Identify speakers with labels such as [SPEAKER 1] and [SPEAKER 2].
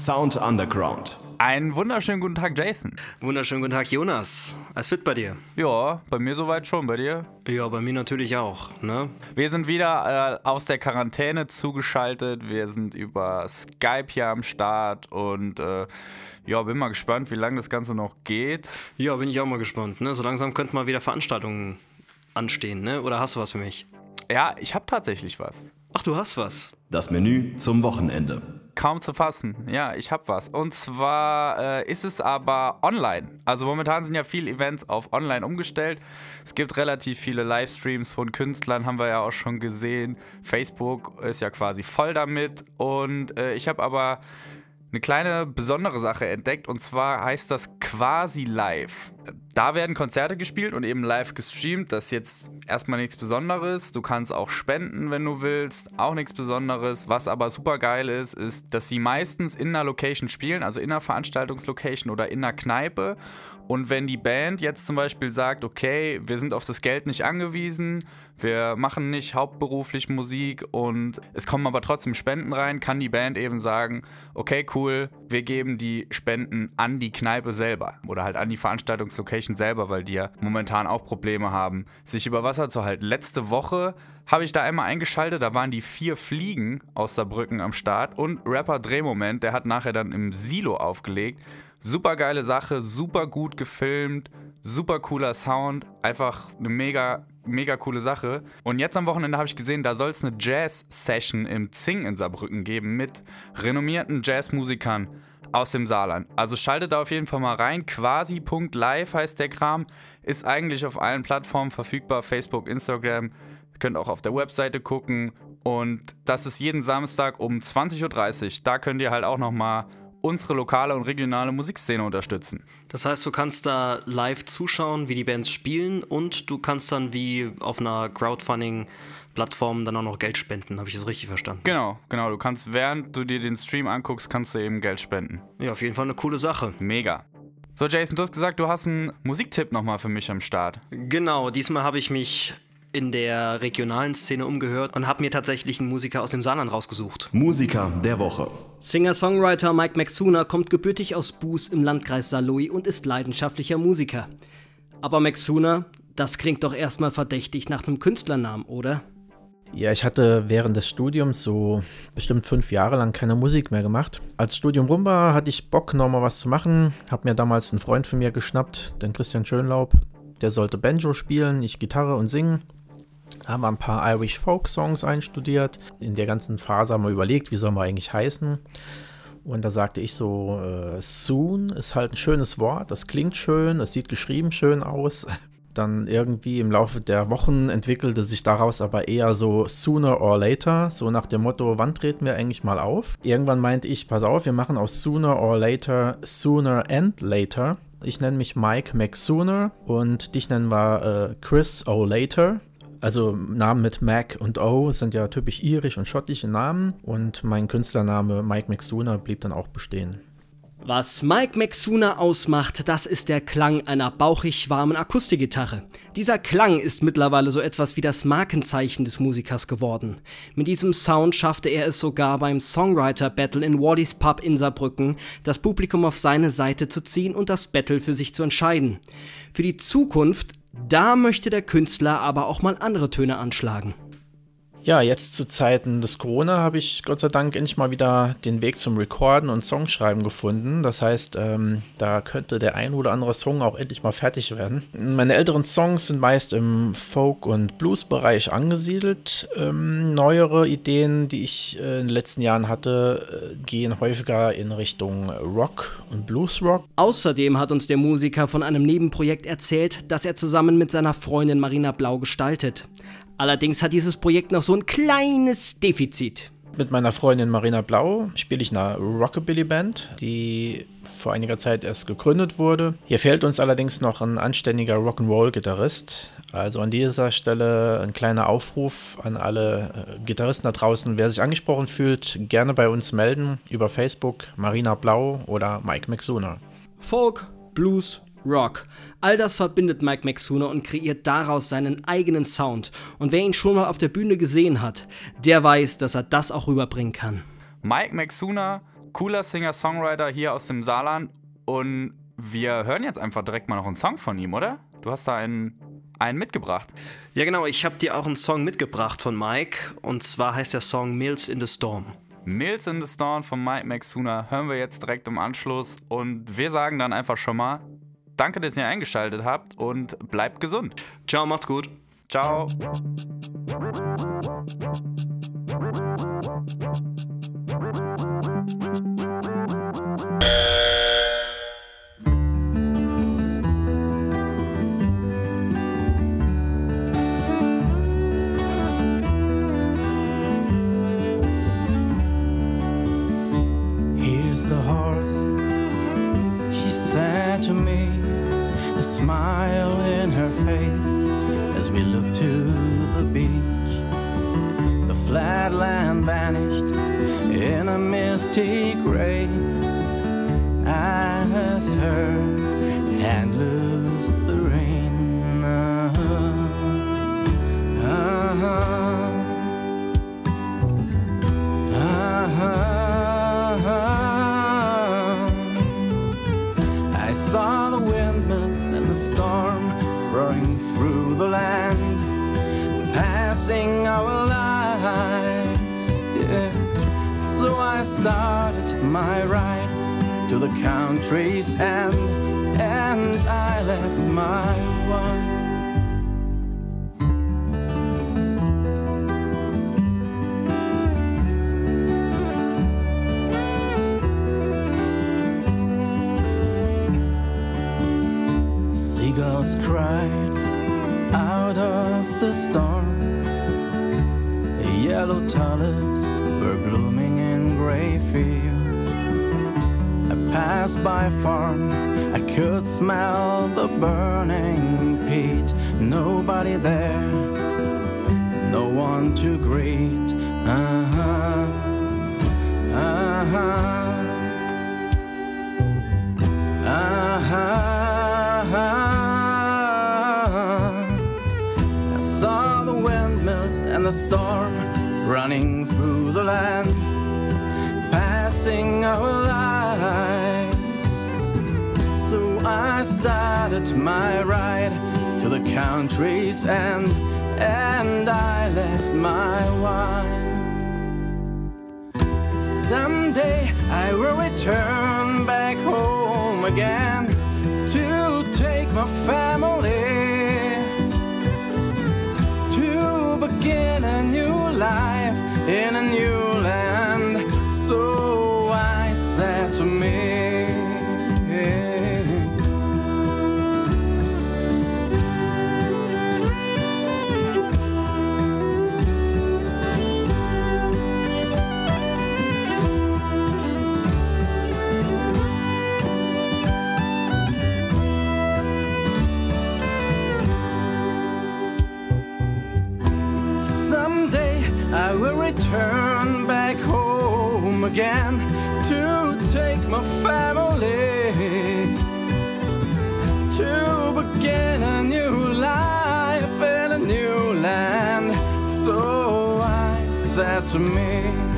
[SPEAKER 1] Sound Underground.
[SPEAKER 2] Einen wunderschönen guten Tag, Jason.
[SPEAKER 3] Wunderschönen guten Tag, Jonas. Alles fit bei dir?
[SPEAKER 2] Ja, bei mir soweit schon, bei dir?
[SPEAKER 3] Ja, bei mir natürlich auch, ne?
[SPEAKER 2] Wir sind wieder äh, aus der Quarantäne zugeschaltet. Wir sind über Skype hier am Start und äh, ja, bin mal gespannt, wie lange das Ganze noch geht.
[SPEAKER 3] Ja, bin ich auch mal gespannt, ne? So langsam könnten mal wieder Veranstaltungen anstehen, ne? Oder hast du was für mich?
[SPEAKER 2] Ja, ich habe tatsächlich was.
[SPEAKER 3] Ach, du hast was.
[SPEAKER 1] Das Menü zum Wochenende.
[SPEAKER 2] Kaum zu fassen. Ja, ich habe was. Und zwar äh, ist es aber online. Also momentan sind ja viele Events auf online umgestellt. Es gibt relativ viele Livestreams von Künstlern, haben wir ja auch schon gesehen. Facebook ist ja quasi voll damit. Und äh, ich habe aber eine kleine besondere Sache entdeckt und zwar heißt das quasi live. Da werden Konzerte gespielt und eben live gestreamt. Das ist jetzt erstmal nichts Besonderes. Du kannst auch spenden, wenn du willst. Auch nichts Besonderes. Was aber super geil ist, ist, dass sie meistens in einer Location spielen, also in einer Veranstaltungslocation oder in einer Kneipe. Und wenn die Band jetzt zum Beispiel sagt, okay, wir sind auf das Geld nicht angewiesen, wir machen nicht hauptberuflich Musik und es kommen aber trotzdem Spenden rein, kann die Band eben sagen, okay, cool, wir geben die Spenden an die Kneipe selber oder halt an die Veranstaltungslocation selber, weil die ja momentan auch Probleme haben, sich über Wasser zu halten. Letzte Woche habe ich da einmal eingeschaltet, da waren die vier Fliegen aus Saarbrücken am Start und Rapper Drehmoment, der hat nachher dann im Silo aufgelegt. Super geile Sache, super gut gefilmt, super cooler Sound, einfach eine mega, mega coole Sache. Und jetzt am Wochenende habe ich gesehen, da soll es eine Jazz-Session im Zing in Saarbrücken geben mit renommierten Jazzmusikern aus dem Saarland. Also schaltet da auf jeden Fall mal rein. Quasi.live heißt der Kram. Ist eigentlich auf allen Plattformen verfügbar: Facebook, Instagram. Ihr könnt auch auf der Webseite gucken. Und das ist jeden Samstag um 20.30 Uhr. Da könnt ihr halt auch nochmal unsere lokale und regionale Musikszene unterstützen.
[SPEAKER 3] Das heißt, du kannst da live zuschauen, wie die Bands spielen und du kannst dann wie auf einer Crowdfunding-Plattform dann auch noch Geld spenden. Habe ich das richtig verstanden?
[SPEAKER 2] Genau, genau. Du kannst, während du dir den Stream anguckst, kannst du eben Geld spenden.
[SPEAKER 3] Ja, auf jeden Fall eine coole Sache.
[SPEAKER 2] Mega. So, Jason, du hast gesagt, du hast einen Musiktipp nochmal für mich am Start.
[SPEAKER 3] Genau, diesmal habe ich mich in der regionalen Szene umgehört und habe mir tatsächlich einen Musiker aus dem Saarland rausgesucht.
[SPEAKER 1] Musiker der Woche.
[SPEAKER 3] Singer-Songwriter Mike Maxuna kommt gebürtig aus Buß im Landkreis Saarlouis und ist leidenschaftlicher Musiker. Aber Maxuna, das klingt doch erstmal verdächtig nach einem Künstlernamen, oder?
[SPEAKER 4] Ja, ich hatte während des Studiums so bestimmt fünf Jahre lang keine Musik mehr gemacht. Als Studium rum war, hatte ich Bock, nochmal was zu machen. Hab mir damals einen Freund von mir geschnappt, den Christian Schönlaub. Der sollte Banjo spielen, ich Gitarre und singen haben wir ein paar Irish Folk Songs einstudiert. In der ganzen Phase haben wir überlegt, wie soll man eigentlich heißen. Und da sagte ich so, äh, soon ist halt ein schönes Wort, das klingt schön, das sieht geschrieben schön aus. Dann irgendwie im Laufe der Wochen entwickelte sich daraus aber eher so sooner or later, so nach dem Motto, wann treten wir eigentlich mal auf? Irgendwann meinte ich, pass auf, wir machen aus sooner or later sooner and later. Ich nenne mich Mike McSooner und dich nennen wir äh, Chris O'Later. Also Namen mit Mac und O sind ja typisch irisch und schottische Namen und mein Künstlername Mike McSooner blieb dann auch bestehen.
[SPEAKER 3] Was Mike McSooner ausmacht, das ist der Klang einer bauchig warmen Akustikgitarre. Dieser Klang ist mittlerweile so etwas wie das Markenzeichen des Musikers geworden. Mit diesem Sound schaffte er es sogar beim Songwriter Battle in Wallys Pub in Saarbrücken, das Publikum auf seine Seite zu ziehen und das Battle für sich zu entscheiden. Für die Zukunft da möchte der Künstler aber auch mal andere Töne anschlagen.
[SPEAKER 4] Ja, jetzt zu Zeiten des Corona habe ich Gott sei Dank endlich mal wieder den Weg zum Recorden und Songschreiben gefunden. Das heißt, ähm, da könnte der ein oder andere Song auch endlich mal fertig werden. Meine älteren Songs sind meist im Folk- und Blues-Bereich angesiedelt. Ähm, neuere Ideen, die ich äh, in den letzten Jahren hatte, äh, gehen häufiger in Richtung Rock und Bluesrock.
[SPEAKER 3] Außerdem hat uns der Musiker von einem Nebenprojekt erzählt, das er zusammen mit seiner Freundin Marina Blau gestaltet. Allerdings hat dieses Projekt noch so ein kleines Defizit.
[SPEAKER 4] Mit meiner Freundin Marina Blau spiele ich eine Rockabilly-Band, die vor einiger Zeit erst gegründet wurde. Hier fehlt uns allerdings noch ein anständiger Rock'n'Roll-Gitarrist. Also an dieser Stelle ein kleiner Aufruf an alle äh, Gitarristen da draußen. Wer sich angesprochen fühlt, gerne bei uns melden über Facebook Marina Blau oder Mike McSooner.
[SPEAKER 3] Folk, Blues, Rock. All das verbindet Mike Maxuna und kreiert daraus seinen eigenen Sound. Und wer ihn schon mal auf der Bühne gesehen hat, der weiß, dass er das auch rüberbringen kann.
[SPEAKER 2] Mike Maxuna cooler Singer-Songwriter hier aus dem Saarland und wir hören jetzt einfach direkt mal noch einen Song von ihm, oder? Du hast da einen, einen mitgebracht.
[SPEAKER 3] Ja, genau. Ich habe dir auch einen Song mitgebracht von Mike. Und zwar heißt der Song Mills in the Storm.
[SPEAKER 2] Mills in the Storm von Mike Maxuna hören wir jetzt direkt im Anschluss. Und wir sagen dann einfach schon mal, danke, dass ihr eingeschaltet habt und bleibt gesund.
[SPEAKER 3] Ciao, macht's gut.
[SPEAKER 2] Ciao.
[SPEAKER 5] A misty gray as her hand loosed the rein. Uh-huh. Uh-huh. I saw the windmills and the storm roaring through the land, passing our started my ride to the country's end, and I left my wife. Seagulls cried out of the storm. Yellow tulips were blooming in gray fields. I passed by a farm, I could smell the burning peat. Nobody there, no one to greet. Uh-huh. Uh-huh. Uh-huh. I saw the windmills and the storm running through the land, passing our lives. So I started my ride to the country's end, and I left my wife. Someday I will return back home again to take my family to begin a new life in a new return back home again to take my family to begin a new life in a new land. So I said to me.